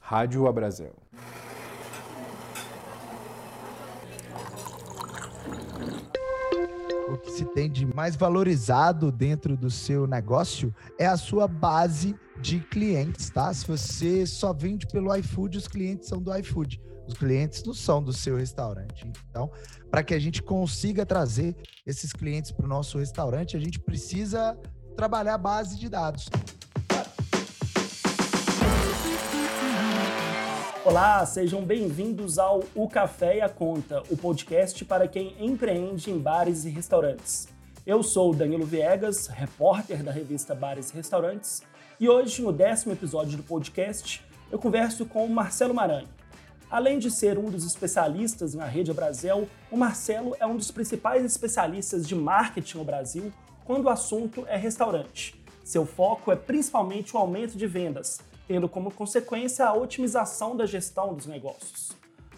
Rádio Abrazel. O que se tem de mais valorizado dentro do seu negócio é a sua base de clientes, tá? Se você só vende pelo iFood, os clientes são do iFood. Os clientes não são do seu restaurante. Então, para que a gente consiga trazer esses clientes para o nosso restaurante, a gente precisa trabalhar a base de dados. Olá, sejam bem-vindos ao O Café e a Conta, o podcast para quem empreende em bares e restaurantes. Eu sou Danilo Viegas, repórter da revista Bares e Restaurantes, e hoje, no décimo episódio do podcast, eu converso com o Marcelo Maranhão. Além de ser um dos especialistas na rede Brasil, o Marcelo é um dos principais especialistas de marketing no Brasil quando o assunto é restaurante. Seu foco é principalmente o aumento de vendas, tendo como consequência a otimização da gestão dos negócios.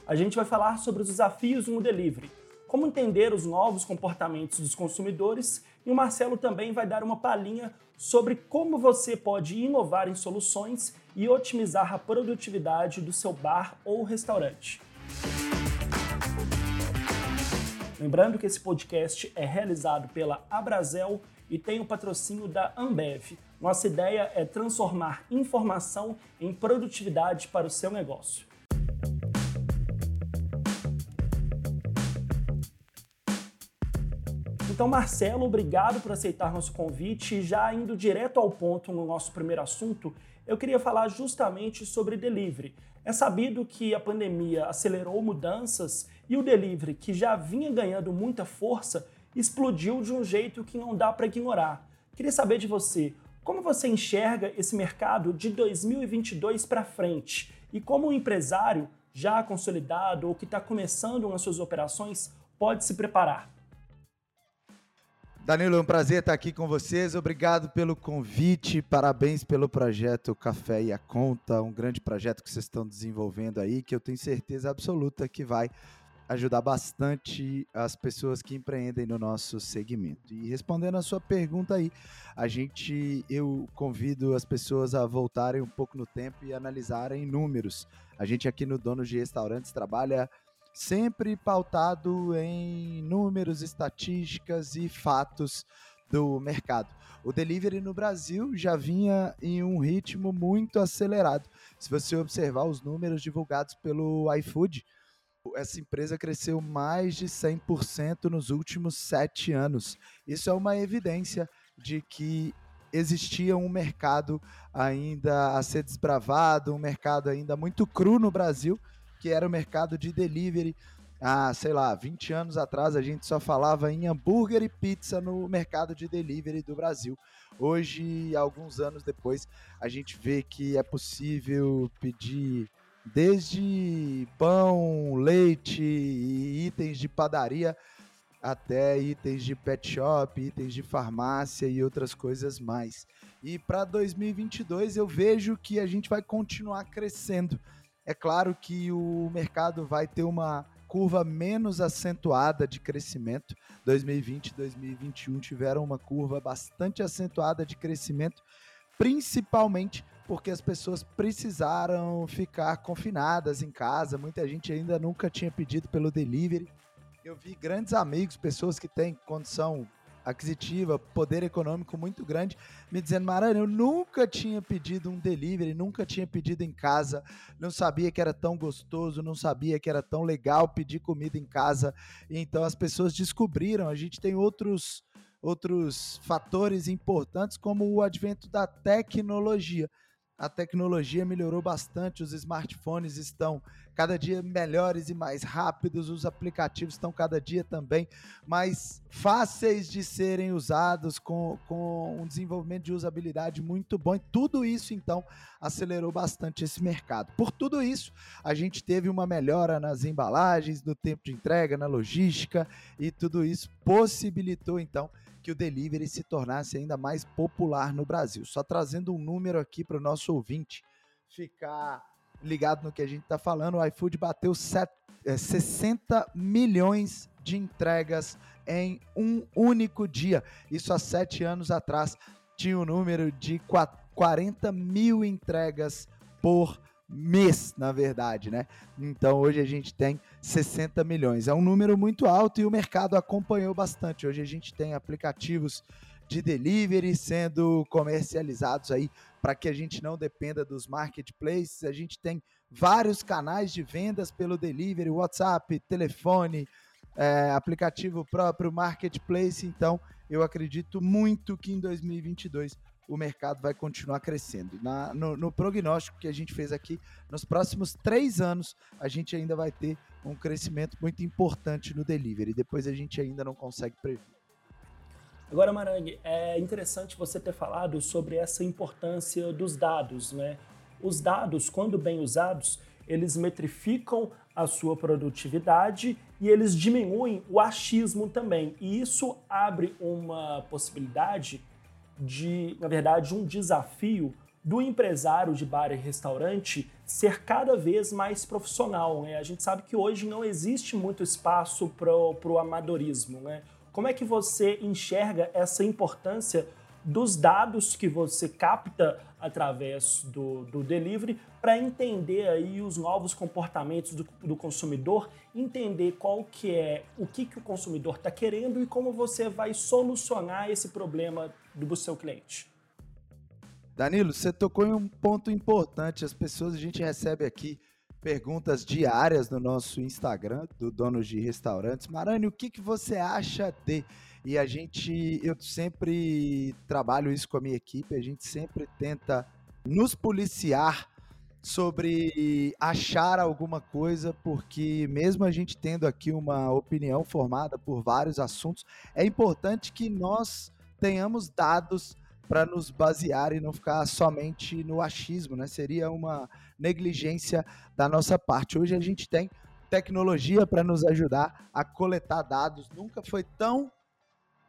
A gente vai falar sobre os desafios no delivery, como entender os novos comportamentos dos consumidores e o Marcelo também vai dar uma palhinha sobre como você pode inovar em soluções e otimizar a produtividade do seu bar ou restaurante. Lembrando que esse podcast é realizado pela Abrazel e tem o patrocínio da Ambev. Nossa ideia é transformar informação em produtividade para o seu negócio. Então, Marcelo, obrigado por aceitar nosso convite. Já indo direto ao ponto no nosso primeiro assunto, eu queria falar justamente sobre delivery. É sabido que a pandemia acelerou mudanças e o delivery, que já vinha ganhando muita força, explodiu de um jeito que não dá para ignorar. Queria saber de você, como você enxerga esse mercado de 2022 para frente e como um empresário já consolidado ou que está começando nas suas operações pode se preparar? Danilo, é um prazer estar aqui com vocês. Obrigado pelo convite. Parabéns pelo projeto Café e a Conta, um grande projeto que vocês estão desenvolvendo aí, que eu tenho certeza absoluta que vai ajudar bastante as pessoas que empreendem no nosso segmento. E respondendo a sua pergunta aí, a gente eu convido as pessoas a voltarem um pouco no tempo e analisarem números. A gente aqui no Dono de Restaurantes trabalha sempre pautado em números, estatísticas e fatos do mercado. O delivery no Brasil já vinha em um ritmo muito acelerado. Se você observar os números divulgados pelo iFood, essa empresa cresceu mais de 100% nos últimos sete anos. Isso é uma evidência de que existia um mercado ainda a ser desbravado, um mercado ainda muito cru no Brasil, que era o mercado de delivery. Ah, sei lá, 20 anos atrás a gente só falava em hambúrguer e pizza no mercado de delivery do Brasil. Hoje, alguns anos depois, a gente vê que é possível pedir desde pão, leite e itens de padaria até itens de pet shop, itens de farmácia e outras coisas mais. E para 2022 eu vejo que a gente vai continuar crescendo. É claro que o mercado vai ter uma curva menos acentuada de crescimento. 2020 e 2021 tiveram uma curva bastante acentuada de crescimento, principalmente porque as pessoas precisaram ficar confinadas em casa. Muita gente ainda nunca tinha pedido pelo delivery. Eu vi grandes amigos, pessoas que têm condição aquisitiva, poder econômico muito grande, me dizendo: Marana, eu nunca tinha pedido um delivery, nunca tinha pedido em casa, não sabia que era tão gostoso, não sabia que era tão legal pedir comida em casa. Então as pessoas descobriram. A gente tem outros outros fatores importantes como o advento da tecnologia a tecnologia melhorou bastante, os smartphones estão cada dia melhores e mais rápidos, os aplicativos estão cada dia também mais fáceis de serem usados, com, com um desenvolvimento de usabilidade muito bom. E tudo isso, então, acelerou bastante esse mercado. Por tudo isso, a gente teve uma melhora nas embalagens, no tempo de entrega, na logística, e tudo isso possibilitou, então, que o delivery se tornasse ainda mais popular no Brasil. Só trazendo um número aqui para o nosso ouvinte ficar ligado no que a gente está falando, o iFood bateu set, é, 60 milhões de entregas em um único dia. Isso há sete anos atrás tinha um número de 40 mil entregas por mês, na verdade, né? Então hoje a gente tem 60 milhões. É um número muito alto e o mercado acompanhou bastante. Hoje a gente tem aplicativos de delivery sendo comercializados aí para que a gente não dependa dos marketplaces. A gente tem vários canais de vendas pelo delivery, WhatsApp, telefone, é, aplicativo próprio, marketplace. Então, eu acredito muito que em 2022 o mercado vai continuar crescendo. Na, no, no, prognóstico que a gente fez aqui, nos próximos três anos, a gente ainda vai ter um crescimento muito importante no delivery. Depois a gente ainda não consegue prever. Agora, Marangue, é interessante você ter falado sobre essa importância dos dados, né? Os dados, quando bem usados, eles metrificam a sua produtividade e eles diminuem o achismo também. E isso abre uma possibilidade de, na verdade, um desafio do empresário de bar e restaurante ser cada vez mais profissional. Né? A gente sabe que hoje não existe muito espaço para o amadorismo. Né? Como é que você enxerga essa importância dos dados que você capta através do, do delivery para entender aí os novos comportamentos do, do, consumidor, entender qual que é o que, que o consumidor está querendo e como você vai solucionar esse problema do seu cliente. Danilo, você tocou em um ponto importante. As pessoas, a gente recebe aqui perguntas diárias no nosso Instagram do Donos de Restaurantes. Marani, o que, que você acha de e a gente, eu sempre trabalho isso com a minha equipe, a gente sempre tenta nos policiar sobre achar alguma coisa, porque mesmo a gente tendo aqui uma opinião formada por vários assuntos, é importante que nós tenhamos dados para nos basear e não ficar somente no achismo, né? Seria uma negligência da nossa parte. Hoje a gente tem tecnologia para nos ajudar a coletar dados. Nunca foi tão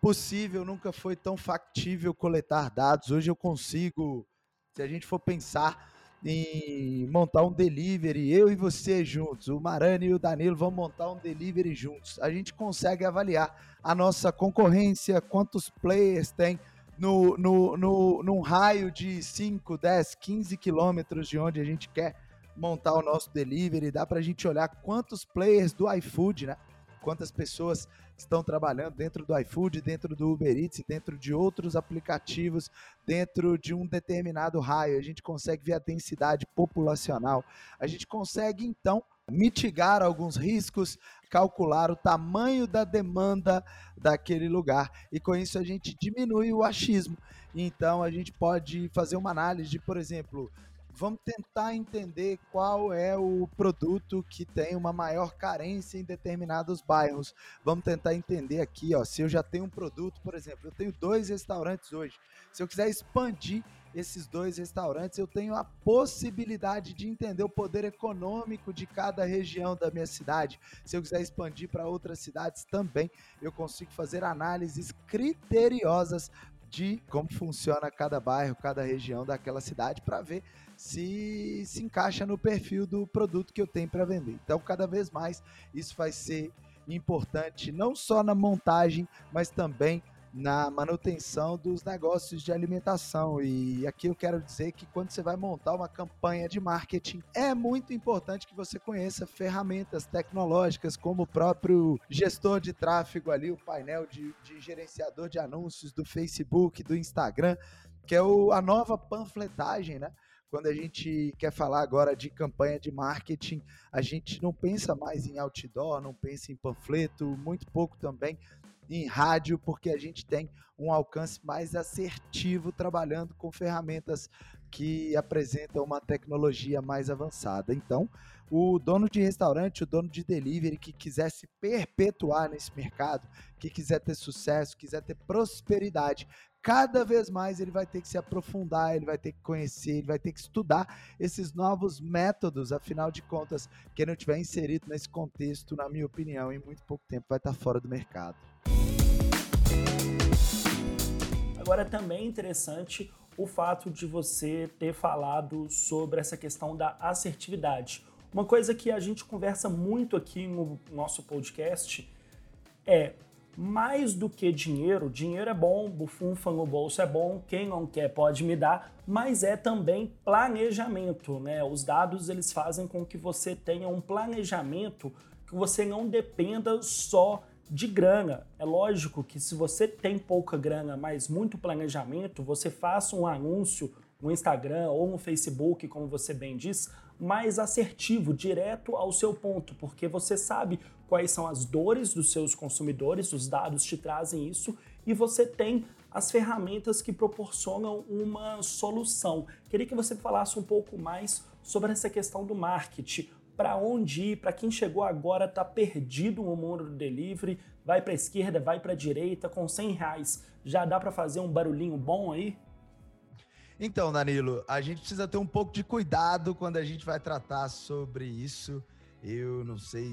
possível, nunca foi tão factível coletar dados. Hoje eu consigo, se a gente for pensar em montar um delivery, eu e você juntos, o Marani e o Danilo vão montar um delivery juntos. A gente consegue avaliar a nossa concorrência, quantos players tem no, no, no, num raio de 5, 10, 15 quilômetros de onde a gente quer montar o nosso delivery. Dá para a gente olhar quantos players do iFood, né? Quantas pessoas estão trabalhando dentro do iFood, dentro do Uber Eats, dentro de outros aplicativos, dentro de um determinado raio. A gente consegue ver a densidade populacional. A gente consegue, então, mitigar alguns riscos, calcular o tamanho da demanda daquele lugar. E com isso a gente diminui o achismo. Então a gente pode fazer uma análise de, por exemplo, vamos tentar entender qual é o produto que tem uma maior carência em determinados bairros. Vamos tentar entender aqui, ó, se eu já tenho um produto, por exemplo, eu tenho dois restaurantes hoje. Se eu quiser expandir esses dois restaurantes, eu tenho a possibilidade de entender o poder econômico de cada região da minha cidade. Se eu quiser expandir para outras cidades também, eu consigo fazer análises criteriosas de como funciona cada bairro, cada região daquela cidade para ver se se encaixa no perfil do produto que eu tenho para vender. Então, cada vez mais isso vai ser importante não só na montagem, mas também na manutenção dos negócios de alimentação. E aqui eu quero dizer que quando você vai montar uma campanha de marketing, é muito importante que você conheça ferramentas tecnológicas, como o próprio gestor de tráfego ali, o painel de, de gerenciador de anúncios do Facebook, do Instagram, que é o, a nova panfletagem, né? Quando a gente quer falar agora de campanha de marketing, a gente não pensa mais em outdoor, não pensa em panfleto, muito pouco também em rádio, porque a gente tem um alcance mais assertivo trabalhando com ferramentas que apresentam uma tecnologia mais avançada. Então, o dono de restaurante, o dono de delivery que quiser se perpetuar nesse mercado, que quiser ter sucesso, quiser ter prosperidade, cada vez mais ele vai ter que se aprofundar, ele vai ter que conhecer, ele vai ter que estudar esses novos métodos. Afinal de contas, quem não tiver inserido nesse contexto, na minha opinião, em muito pouco tempo vai estar fora do mercado. Agora também é interessante o fato de você ter falado sobre essa questão da assertividade. Uma coisa que a gente conversa muito aqui no nosso podcast é mais do que dinheiro, dinheiro é bom, bufunfa no bolso é bom, quem não quer pode me dar, mas é também planejamento, né? Os dados eles fazem com que você tenha um planejamento que você não dependa só de grana. É lógico que se você tem pouca grana, mas muito planejamento, você faça um anúncio no Instagram ou no Facebook, como você bem diz, mais assertivo, direto ao seu ponto, porque você sabe quais são as dores dos seus consumidores, os dados te trazem isso e você tem as ferramentas que proporcionam uma solução. Queria que você falasse um pouco mais sobre essa questão do marketing. Para onde ir? Para quem chegou agora, está perdido no mundo do delivery, vai para a esquerda, vai para a direita, com 100 reais já dá para fazer um barulhinho bom aí? Então, Danilo, a gente precisa ter um pouco de cuidado quando a gente vai tratar sobre isso. Eu não sei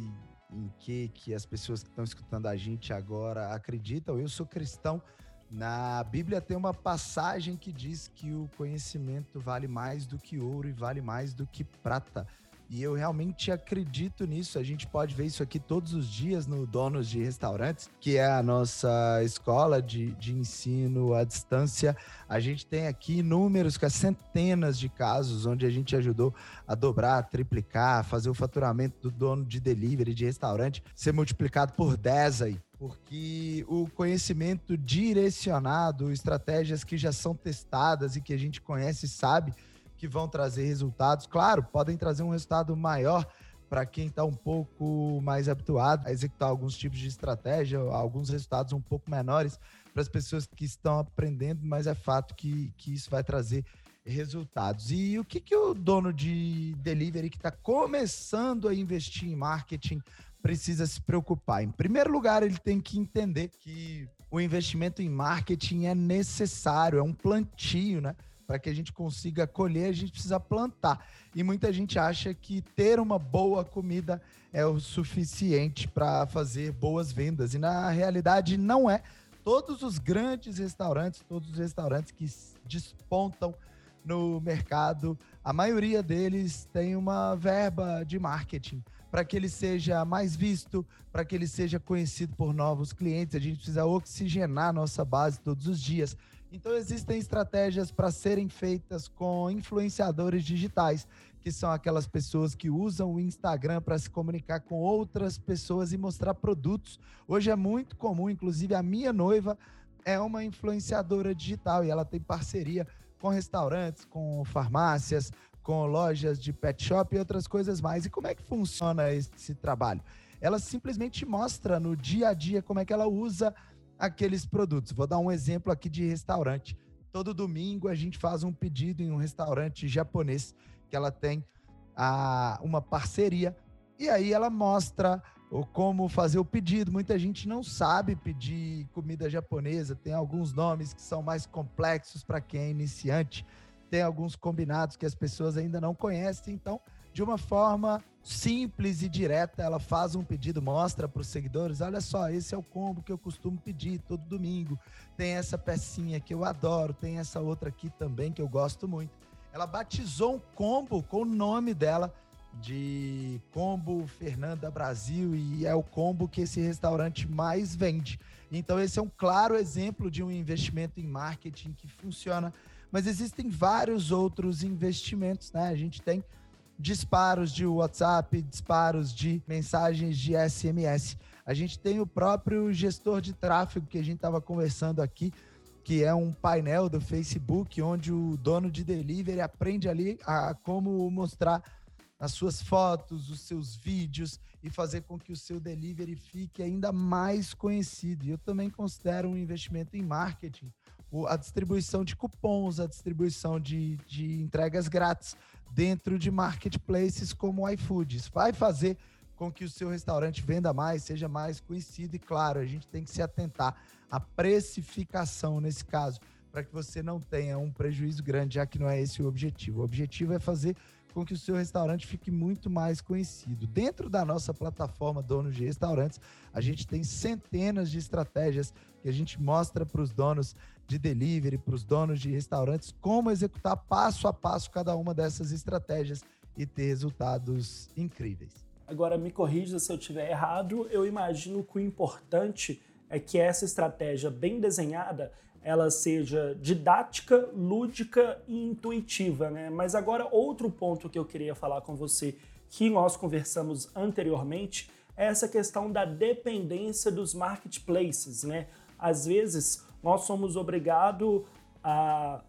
em que que as pessoas que estão escutando a gente agora acreditam. Eu sou cristão. Na Bíblia tem uma passagem que diz que o conhecimento vale mais do que ouro e vale mais do que prata. E eu realmente acredito nisso. A gente pode ver isso aqui todos os dias no Donos de Restaurantes, que é a nossa escola de, de ensino à distância. A gente tem aqui números com centenas de casos onde a gente ajudou a dobrar, triplicar, fazer o faturamento do dono de delivery, de restaurante, ser multiplicado por 10 aí porque o conhecimento direcionado, estratégias que já são testadas e que a gente conhece e sabe, que vão trazer resultados. Claro, podem trazer um resultado maior para quem está um pouco mais habituado a executar alguns tipos de estratégia, alguns resultados um pouco menores para as pessoas que estão aprendendo, mas é fato que, que isso vai trazer resultados. E o que, que o dono de delivery que está começando a investir em marketing precisa se preocupar? Em primeiro lugar, ele tem que entender que o investimento em marketing é necessário, é um plantio, né? Para que a gente consiga colher, a gente precisa plantar. E muita gente acha que ter uma boa comida é o suficiente para fazer boas vendas. E na realidade não é. Todos os grandes restaurantes, todos os restaurantes que despontam no mercado, a maioria deles tem uma verba de marketing para que ele seja mais visto, para que ele seja conhecido por novos clientes. A gente precisa oxigenar nossa base todos os dias. Então existem estratégias para serem feitas com influenciadores digitais, que são aquelas pessoas que usam o Instagram para se comunicar com outras pessoas e mostrar produtos. Hoje é muito comum, inclusive a minha noiva é uma influenciadora digital e ela tem parceria com restaurantes, com farmácias, com lojas de pet shop e outras coisas mais. E como é que funciona esse trabalho? Ela simplesmente mostra no dia a dia como é que ela usa aqueles produtos. Vou dar um exemplo aqui de restaurante. Todo domingo a gente faz um pedido em um restaurante japonês que ela tem a, uma parceria e aí ela mostra o como fazer o pedido. Muita gente não sabe pedir comida japonesa, tem alguns nomes que são mais complexos para quem é iniciante, tem alguns combinados que as pessoas ainda não conhecem, então de uma forma simples e direta, ela faz um pedido, mostra para os seguidores: olha só, esse é o combo que eu costumo pedir todo domingo. Tem essa pecinha que eu adoro, tem essa outra aqui também que eu gosto muito. Ela batizou um combo com o nome dela de Combo Fernanda Brasil e é o combo que esse restaurante mais vende. Então esse é um claro exemplo de um investimento em marketing que funciona, mas existem vários outros investimentos, né? A gente tem disparos de WhatsApp, disparos de mensagens de SMS. A gente tem o próprio gestor de tráfego que a gente estava conversando aqui, que é um painel do Facebook onde o dono de delivery aprende ali a como mostrar as suas fotos, os seus vídeos e fazer com que o seu delivery fique ainda mais conhecido. E eu também considero um investimento em marketing, a distribuição de cupons, a distribuição de, de entregas grátis dentro de marketplaces como o iFood. Isso vai fazer com que o seu restaurante venda mais, seja mais conhecido e claro, a gente tem que se atentar à precificação nesse caso, para que você não tenha um prejuízo grande, já que não é esse o objetivo. O objetivo é fazer com que o seu restaurante fique muito mais conhecido. Dentro da nossa plataforma Donos de Restaurantes, a gente tem centenas de estratégias que a gente mostra para os donos de delivery, para os donos de restaurantes, como executar passo a passo cada uma dessas estratégias e ter resultados incríveis. Agora, me corrija se eu estiver errado, eu imagino que o importante é que essa estratégia bem desenhada ela seja didática, lúdica e intuitiva, né? Mas agora outro ponto que eu queria falar com você, que nós conversamos anteriormente, é essa questão da dependência dos marketplaces, né? Às vezes nós somos obrigados a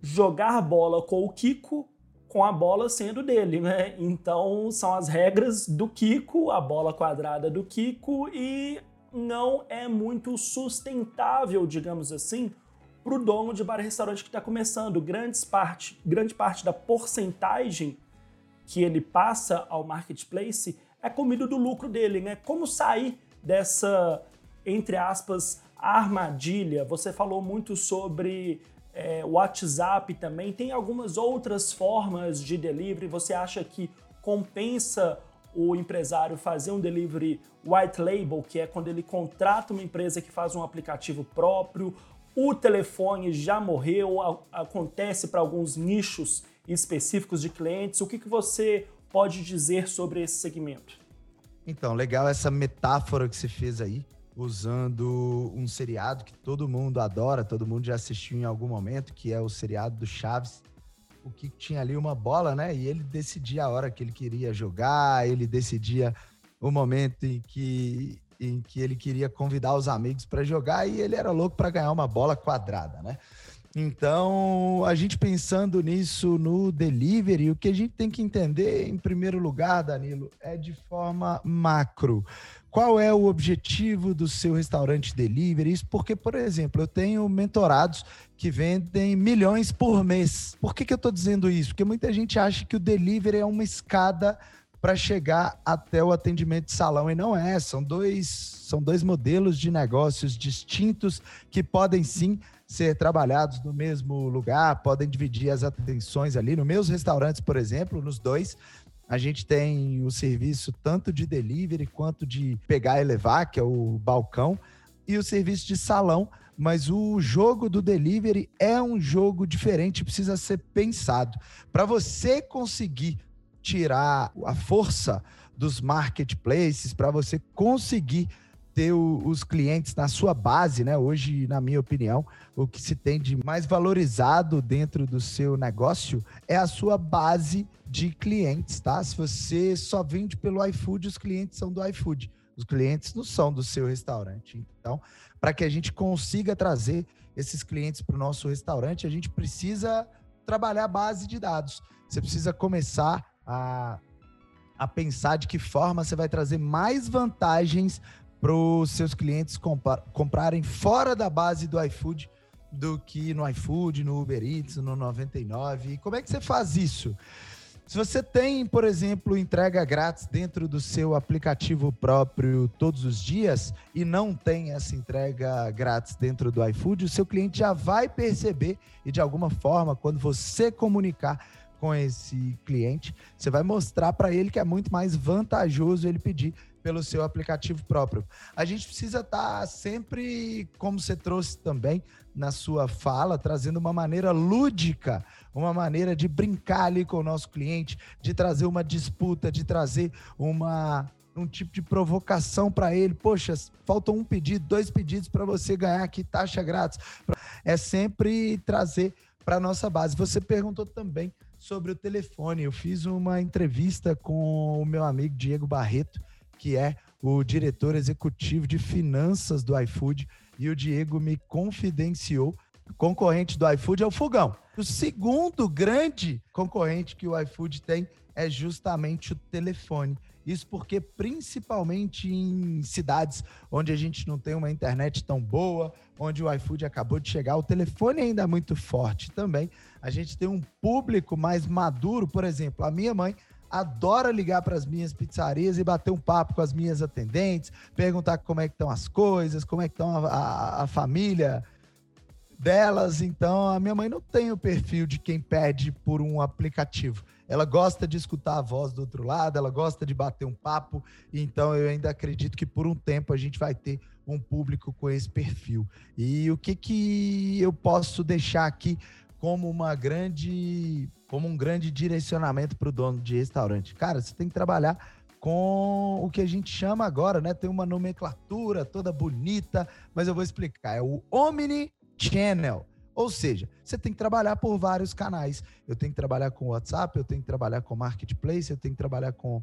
jogar bola com o Kiko com a bola sendo dele, né? Então são as regras do Kiko, a bola quadrada do Kiko e não é muito sustentável, digamos assim, para o dono de bar e restaurante que está começando. Grandes parte, grande parte da porcentagem que ele passa ao marketplace é comido do lucro dele, né? Como sair dessa, entre aspas, armadilha? Você falou muito sobre é, WhatsApp também. Tem algumas outras formas de delivery. Você acha que compensa o empresário fazer um delivery white label, que é quando ele contrata uma empresa que faz um aplicativo próprio, o telefone já morreu, acontece para alguns nichos específicos de clientes. O que, que você pode dizer sobre esse segmento? Então, legal essa metáfora que você fez aí, usando um seriado que todo mundo adora, todo mundo já assistiu em algum momento, que é o seriado do Chaves o que tinha ali uma bola, né? E ele decidia a hora que ele queria jogar, ele decidia o momento em que, em que ele queria convidar os amigos para jogar e ele era louco para ganhar uma bola quadrada, né? Então, a gente pensando nisso no delivery, o que a gente tem que entender, em primeiro lugar, Danilo, é de forma macro. Qual é o objetivo do seu restaurante delivery? Isso porque, por exemplo, eu tenho mentorados que vendem milhões por mês. Por que, que eu estou dizendo isso? Porque muita gente acha que o delivery é uma escada para chegar até o atendimento de salão e não é. São dois, são dois modelos de negócios distintos que podem sim ser trabalhados no mesmo lugar, podem dividir as atenções ali. Nos meus restaurantes, por exemplo, nos dois, a gente tem o serviço tanto de delivery quanto de pegar e levar, que é o balcão, e o serviço de salão. Mas o jogo do delivery é um jogo diferente, precisa ser pensado. Para você conseguir tirar a força dos marketplaces, para você conseguir ter o, os clientes na sua base, né? Hoje, na minha opinião, o que se tem de mais valorizado dentro do seu negócio é a sua base de clientes, tá? Se você só vende pelo iFood, os clientes são do iFood. Os clientes não são do seu restaurante. Então, para que a gente consiga trazer esses clientes para o nosso restaurante, a gente precisa trabalhar a base de dados. Você precisa começar a, a pensar de que forma você vai trazer mais vantagens para os seus clientes comprarem fora da base do iFood do que no iFood, no Uber Eats, no 99. E como é que você faz isso? Se você tem, por exemplo, entrega grátis dentro do seu aplicativo próprio todos os dias e não tem essa entrega grátis dentro do iFood, o seu cliente já vai perceber e de alguma forma, quando você comunicar com esse cliente, você vai mostrar para ele que é muito mais vantajoso ele pedir pelo seu aplicativo próprio. A gente precisa estar tá sempre, como você trouxe também na sua fala, trazendo uma maneira lúdica, uma maneira de brincar ali com o nosso cliente, de trazer uma disputa, de trazer uma um tipo de provocação para ele. Poxa, faltam um pedido, dois pedidos para você ganhar aqui taxa grátis. É sempre trazer para nossa base. Você perguntou também sobre o telefone. Eu fiz uma entrevista com o meu amigo Diego Barreto, que é o diretor executivo de finanças do iFood, e o Diego me confidenciou. Concorrente do iFood é o Fogão. O segundo grande concorrente que o iFood tem é justamente o telefone. Isso porque, principalmente em cidades onde a gente não tem uma internet tão boa, onde o iFood acabou de chegar, o telefone ainda é muito forte também. A gente tem um público mais maduro, por exemplo, a minha mãe adora ligar para as minhas pizzarias e bater um papo com as minhas atendentes, perguntar como é que estão as coisas, como é que estão a, a, a família delas. Então, a minha mãe não tem o perfil de quem pede por um aplicativo. Ela gosta de escutar a voz do outro lado, ela gosta de bater um papo. Então, eu ainda acredito que por um tempo a gente vai ter um público com esse perfil. E o que, que eu posso deixar aqui como uma grande como um grande direcionamento para o dono de restaurante. Cara, você tem que trabalhar com o que a gente chama agora, né? Tem uma nomenclatura toda bonita, mas eu vou explicar. É o Omni Channel. Ou seja, você tem que trabalhar por vários canais. Eu tenho que trabalhar com WhatsApp, eu tenho que trabalhar com Marketplace, eu tenho que trabalhar com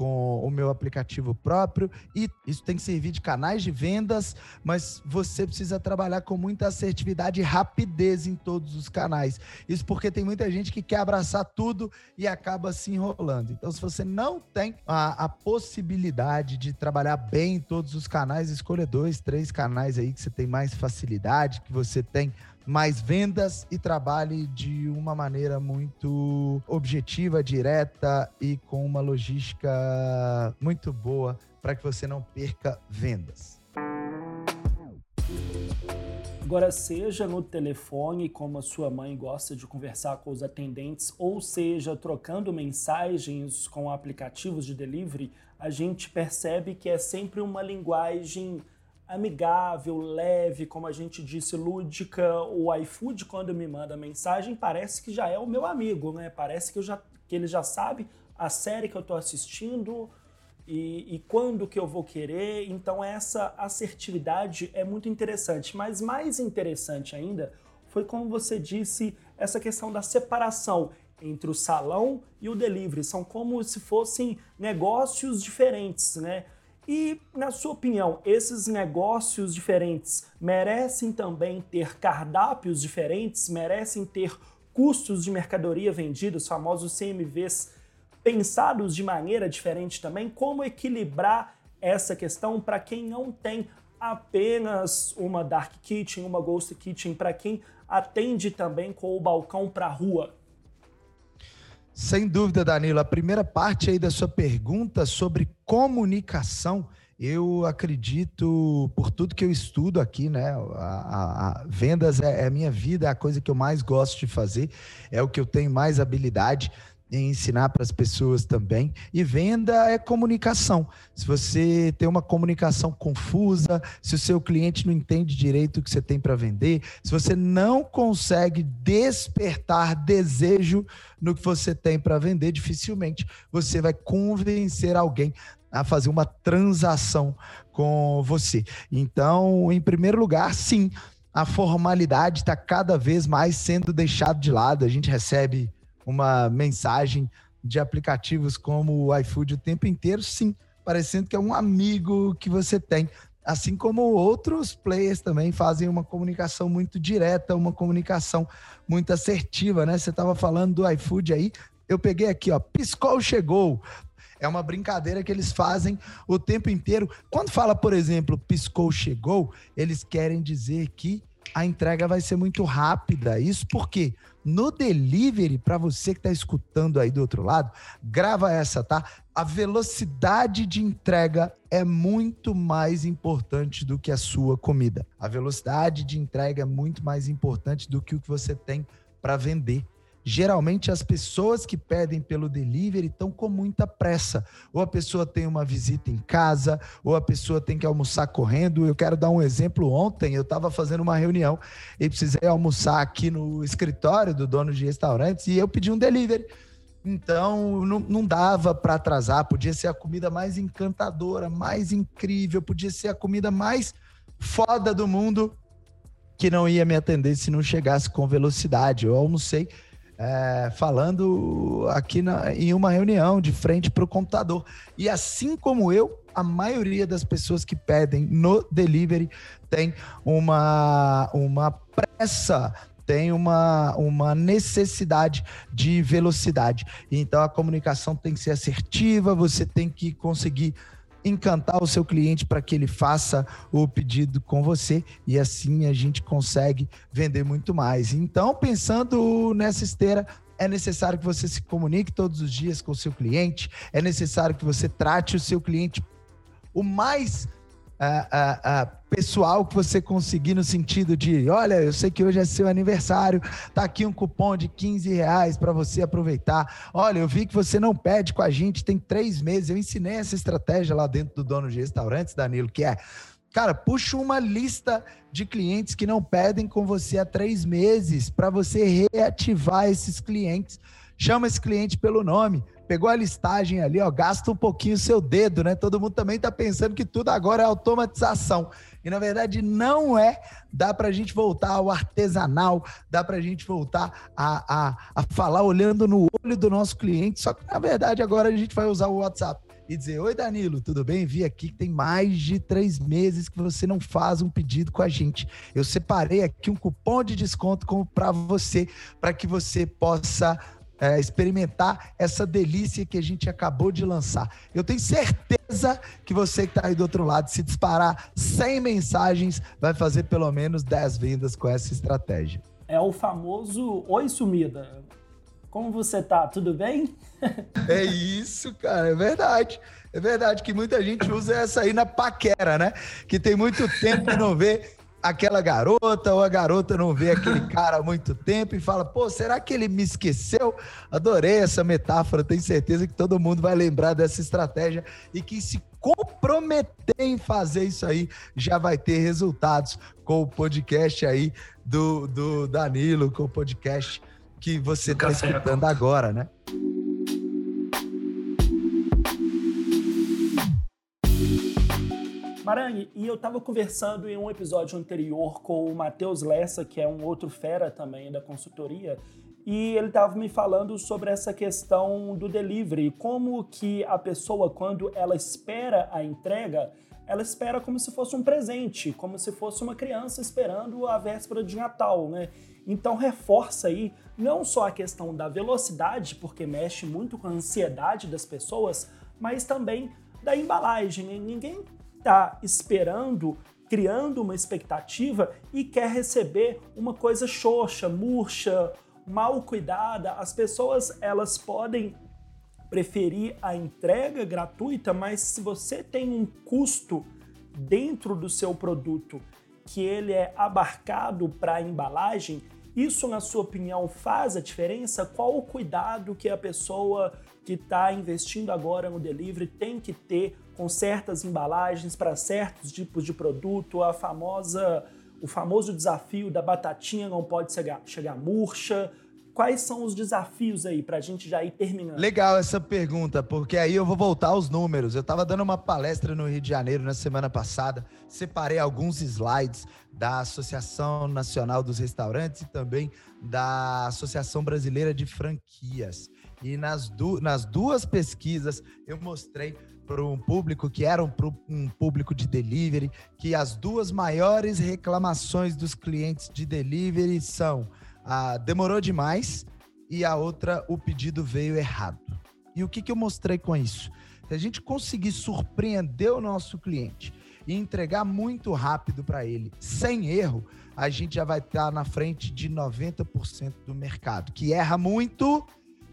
com o meu aplicativo próprio e isso tem que servir de canais de vendas, mas você precisa trabalhar com muita assertividade e rapidez em todos os canais. Isso porque tem muita gente que quer abraçar tudo e acaba se enrolando. Então, se você não tem a, a possibilidade de trabalhar bem em todos os canais, escolha dois, três canais aí que você tem mais facilidade, que você tem mais vendas e trabalhe de uma maneira muito objetiva, direta e com uma logística muito boa para que você não perca vendas. Agora, seja no telefone, como a sua mãe gosta de conversar com os atendentes, ou seja, trocando mensagens com aplicativos de delivery, a gente percebe que é sempre uma linguagem amigável, leve, como a gente disse, lúdica. O iFood, quando me manda mensagem, parece que já é o meu amigo, né? Parece que, já, que ele já sabe a série que eu estou assistindo e, e quando que eu vou querer. Então, essa assertividade é muito interessante. Mas mais interessante ainda foi como você disse, essa questão da separação entre o salão e o delivery. São como se fossem negócios diferentes, né? E, na sua opinião, esses negócios diferentes merecem também ter cardápios diferentes, merecem ter custos de mercadoria vendidos, famosos CMVs, pensados de maneira diferente também? Como equilibrar essa questão para quem não tem apenas uma dark kitchen, uma ghost kitchen, para quem atende também com o balcão para a rua? Sem dúvida, Danilo. A primeira parte aí da sua pergunta sobre comunicação, eu acredito, por tudo que eu estudo aqui, né? A, a, a vendas é, é a minha vida, é a coisa que eu mais gosto de fazer, é o que eu tenho mais habilidade em ensinar para as pessoas também. E venda é comunicação. Se você tem uma comunicação confusa, se o seu cliente não entende direito o que você tem para vender, se você não consegue despertar desejo no que você tem para vender, dificilmente você vai convencer alguém a fazer uma transação com você. Então, em primeiro lugar, sim, a formalidade está cada vez mais sendo deixado de lado. A gente recebe uma mensagem de aplicativos como o iFood o tempo inteiro, sim, parecendo que é um amigo que você tem. Assim como outros players também fazem uma comunicação muito direta, uma comunicação muito assertiva, né? Você estava falando do iFood aí, eu peguei aqui, ó, piscou, chegou. É uma brincadeira que eles fazem o tempo inteiro. Quando fala, por exemplo, piscou, chegou, eles querem dizer que a entrega vai ser muito rápida. Isso porque no delivery, para você que está escutando aí do outro lado, grava essa, tá? A velocidade de entrega é muito mais importante do que a sua comida. A velocidade de entrega é muito mais importante do que o que você tem para vender geralmente as pessoas que pedem pelo delivery estão com muita pressa. Ou a pessoa tem uma visita em casa, ou a pessoa tem que almoçar correndo. Eu quero dar um exemplo. Ontem eu estava fazendo uma reunião e precisei almoçar aqui no escritório do dono de restaurantes e eu pedi um delivery. Então, não, não dava para atrasar. Podia ser a comida mais encantadora, mais incrível, podia ser a comida mais foda do mundo que não ia me atender se não chegasse com velocidade. Eu almocei é, falando aqui na, em uma reunião de frente para o computador. E assim como eu, a maioria das pessoas que pedem no delivery tem uma, uma pressa tem uma, uma necessidade de velocidade. Então a comunicação tem que ser assertiva, você tem que conseguir encantar o seu cliente para que ele faça o pedido com você e assim a gente consegue vender muito mais. Então, pensando nessa esteira, é necessário que você se comunique todos os dias com o seu cliente, é necessário que você trate o seu cliente o mais pessoal que você conseguir no sentido de, olha, eu sei que hoje é seu aniversário, tá aqui um cupom de 15 reais para você aproveitar. Olha, eu vi que você não pede com a gente tem três meses. Eu ensinei essa estratégia lá dentro do dono de restaurantes, Danilo, que é Cara, puxa uma lista de clientes que não pedem com você há três meses para você reativar esses clientes. Chama esse cliente pelo nome pegou a listagem ali, ó, gasta um pouquinho o seu dedo, né? Todo mundo também está pensando que tudo agora é automatização. E na verdade não é. Dá para a gente voltar ao artesanal, dá para a gente voltar a, a, a falar olhando no olho do nosso cliente. Só que na verdade agora a gente vai usar o WhatsApp e dizer: Oi, Danilo, tudo bem? Vi aqui que tem mais de três meses que você não faz um pedido com a gente. Eu separei aqui um cupom de desconto para você, para que você possa é, experimentar essa delícia que a gente acabou de lançar. Eu tenho certeza que você que está aí do outro lado, se disparar 100 mensagens, vai fazer pelo menos 10 vendas com essa estratégia. É o famoso Oi Sumida. Como você tá? Tudo bem? É isso, cara, é verdade. É verdade que muita gente usa essa aí na paquera, né? Que tem muito tempo que não vê aquela garota ou a garota não vê aquele cara há muito tempo e fala: pô, será que ele me esqueceu? Adorei essa metáfora, tenho certeza que todo mundo vai lembrar dessa estratégia e que se comprometer em fazer isso aí já vai ter resultados com o podcast aí do, do Danilo, com o podcast que você está escutando agora, né? Marangue, e eu estava conversando em um episódio anterior com o Matheus Lessa, que é um outro fera também da consultoria, e ele estava me falando sobre essa questão do delivery, como que a pessoa, quando ela espera a entrega, ela espera como se fosse um presente, como se fosse uma criança esperando a véspera de Natal, né? Então reforça aí não só a questão da velocidade, porque mexe muito com a ansiedade das pessoas, mas também da embalagem. Ninguém está esperando, criando uma expectativa e quer receber uma coisa xoxa, murcha, mal cuidada. As pessoas elas podem preferir a entrega gratuita, mas se você tem um custo dentro do seu produto que ele é abarcado para a embalagem, isso, na sua opinião, faz a diferença? Qual o cuidado que a pessoa que está investindo agora no delivery tem que ter com certas embalagens para certos tipos de produto? A famosa, o famoso desafio da batatinha não pode chegar, chegar murcha. Quais são os desafios aí para a gente já ir terminando? Legal essa pergunta, porque aí eu vou voltar aos números. Eu estava dando uma palestra no Rio de Janeiro na semana passada, separei alguns slides da Associação Nacional dos Restaurantes e também da Associação Brasileira de Franquias. E nas, du nas duas pesquisas eu mostrei para um público que era um, um, público de delivery, que as duas maiores reclamações dos clientes de delivery são a demorou demais e a outra o pedido veio errado. E o que, que eu mostrei com isso? Se a gente conseguir surpreender o nosso cliente e entregar muito rápido para ele, sem erro, a gente já vai estar tá na frente de 90% do mercado, que erra muito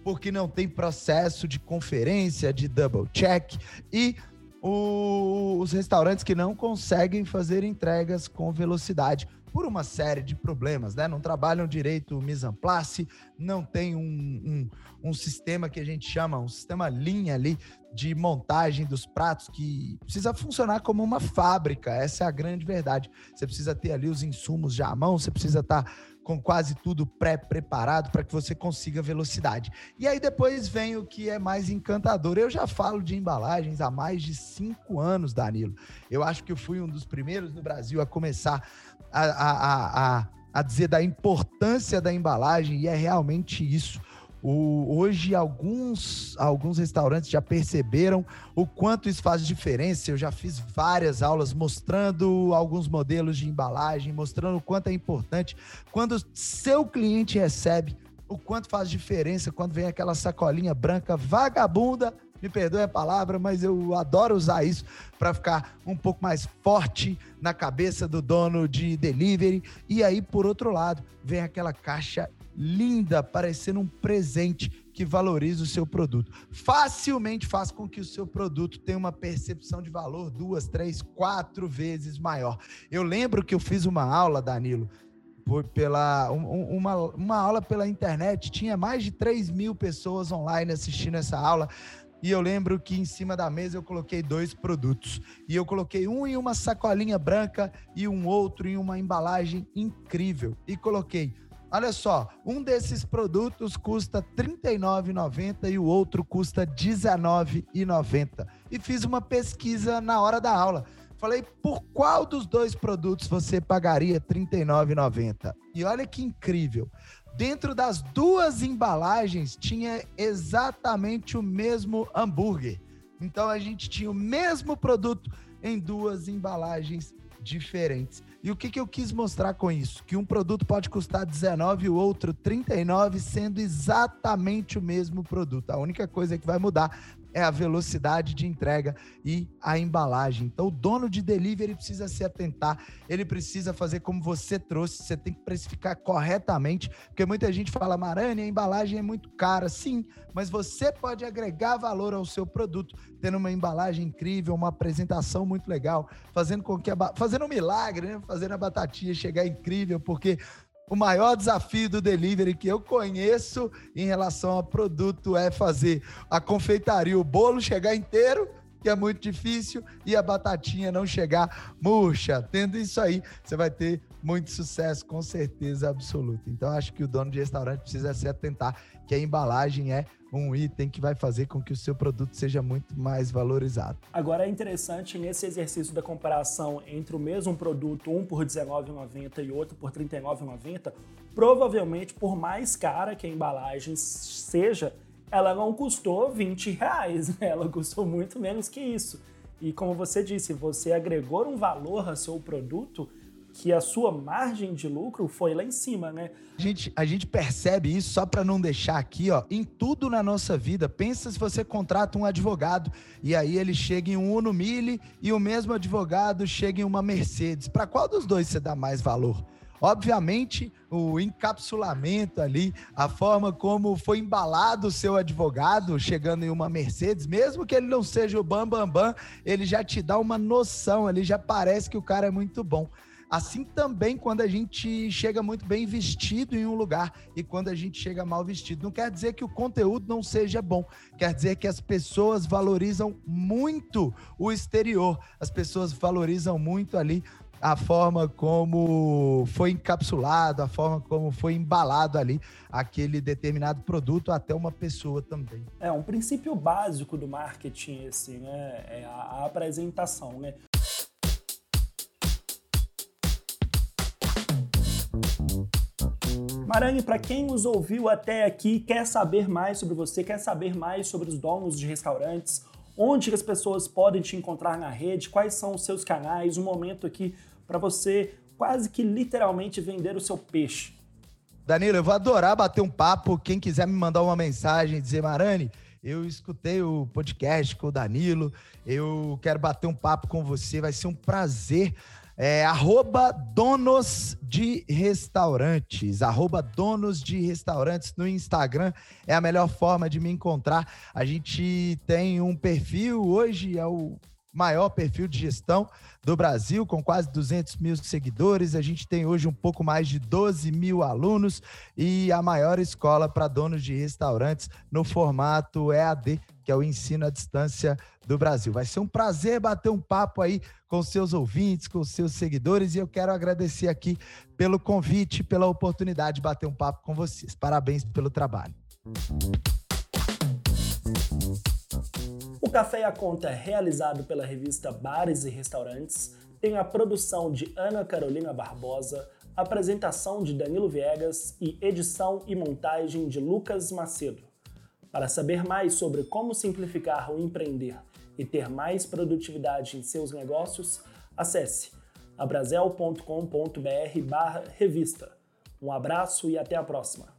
porque não tem processo de conferência, de double check e o, os restaurantes que não conseguem fazer entregas com velocidade por uma série de problemas, né? Não trabalham direito o mise en place, não tem um, um, um, sistema que a gente chama, um sistema linha ali de montagem dos pratos que precisa funcionar como uma fábrica. Essa é a grande verdade. Você precisa ter ali os insumos já à mão, você precisa estar tá com quase tudo pré-preparado para que você consiga velocidade. E aí depois vem o que é mais encantador. Eu já falo de embalagens há mais de cinco anos, Danilo. Eu acho que eu fui um dos primeiros no Brasil a começar a, a, a, a dizer da importância da embalagem, e é realmente isso. O, hoje, alguns, alguns restaurantes já perceberam o quanto isso faz diferença. Eu já fiz várias aulas mostrando alguns modelos de embalagem, mostrando o quanto é importante. Quando seu cliente recebe, o quanto faz diferença quando vem aquela sacolinha branca vagabunda me perdoe a palavra, mas eu adoro usar isso para ficar um pouco mais forte na cabeça do dono de delivery. E aí, por outro lado, vem aquela caixa linda, parecendo um presente que valoriza o seu produto. Facilmente faz com que o seu produto tenha uma percepção de valor duas, três, quatro vezes maior. Eu lembro que eu fiz uma aula, Danilo, por, pela um, uma, uma aula pela internet, tinha mais de 3 mil pessoas online assistindo essa aula. E eu lembro que em cima da mesa eu coloquei dois produtos. E eu coloquei um em uma sacolinha branca e um outro em uma embalagem incrível. E coloquei Olha só, um desses produtos custa R$ 39,90 e o outro custa R$ 19,90. E fiz uma pesquisa na hora da aula. Falei, por qual dos dois produtos você pagaria R$ 39,90? E olha que incrível. Dentro das duas embalagens tinha exatamente o mesmo hambúrguer. Então a gente tinha o mesmo produto em duas embalagens diferentes. E o que, que eu quis mostrar com isso? Que um produto pode custar 19 e o outro 39, sendo exatamente o mesmo produto. A única coisa que vai mudar é a velocidade de entrega e a embalagem. Então, o dono de delivery precisa se atentar, ele precisa fazer como você trouxe, você tem que precificar corretamente, porque muita gente fala, Marane, a embalagem é muito cara. Sim, mas você pode agregar valor ao seu produto, tendo uma embalagem incrível, uma apresentação muito legal, fazendo com que a, fazendo um milagre, né? fazendo a batatinha chegar incrível, porque o maior desafio do delivery que eu conheço em relação a produto é fazer a confeitaria, o bolo chegar inteiro, que é muito difícil, e a batatinha não chegar murcha. Tendo isso aí, você vai ter muito sucesso, com certeza absoluta. Então, acho que o dono de restaurante precisa se atentar que a embalagem é um item que vai fazer com que o seu produto seja muito mais valorizado. Agora é interessante nesse exercício da comparação entre o mesmo produto, um por R$19,90 e outro por R$39,90, provavelmente por mais cara que a embalagem seja, ela não custou 20 reais, né? ela custou muito menos que isso. E como você disse, você agregou um valor ao seu produto que a sua margem de lucro foi lá em cima, né? A gente, a gente percebe isso só para não deixar aqui, ó, em tudo na nossa vida. Pensa se você contrata um advogado e aí ele chega em um Uno Mille e o mesmo advogado chega em uma Mercedes. Para qual dos dois você dá mais valor? Obviamente, o encapsulamento ali, a forma como foi embalado o seu advogado chegando em uma Mercedes, mesmo que ele não seja o bam bam bam, ele já te dá uma noção, ele já parece que o cara é muito bom. Assim também quando a gente chega muito bem vestido em um lugar e quando a gente chega mal vestido. Não quer dizer que o conteúdo não seja bom, quer dizer que as pessoas valorizam muito o exterior, as pessoas valorizam muito ali a forma como foi encapsulado, a forma como foi embalado ali aquele determinado produto até uma pessoa também. É um princípio básico do marketing esse, né? É a apresentação, né? Maranhão, para quem nos ouviu até aqui, quer saber mais sobre você, quer saber mais sobre os donos de restaurantes, onde as pessoas podem te encontrar na rede, quais são os seus canais, um momento aqui para você quase que literalmente vender o seu peixe. Danilo, eu vou adorar bater um papo. Quem quiser me mandar uma mensagem, dizer, Marani, eu escutei o podcast com o Danilo, eu quero bater um papo com você, vai ser um prazer é, arroba donos de restaurantes, arroba donos de restaurantes no Instagram é a melhor forma de me encontrar. A gente tem um perfil, hoje é o maior perfil de gestão do Brasil, com quase 200 mil seguidores. A gente tem hoje um pouco mais de 12 mil alunos e a maior escola para donos de restaurantes no formato EAD, que é o ensino à distância do Brasil. Vai ser um prazer bater um papo aí com seus ouvintes, com seus seguidores e eu quero agradecer aqui pelo convite, pela oportunidade de bater um papo com vocês. Parabéns pelo trabalho. O Café e a Conta é realizado pela revista Bares e Restaurantes, tem a produção de Ana Carolina Barbosa, apresentação de Danilo Viegas e edição e montagem de Lucas Macedo. Para saber mais sobre como simplificar o empreender e ter mais produtividade em seus negócios, acesse abrazel.com.br revista. Um abraço e até a próxima!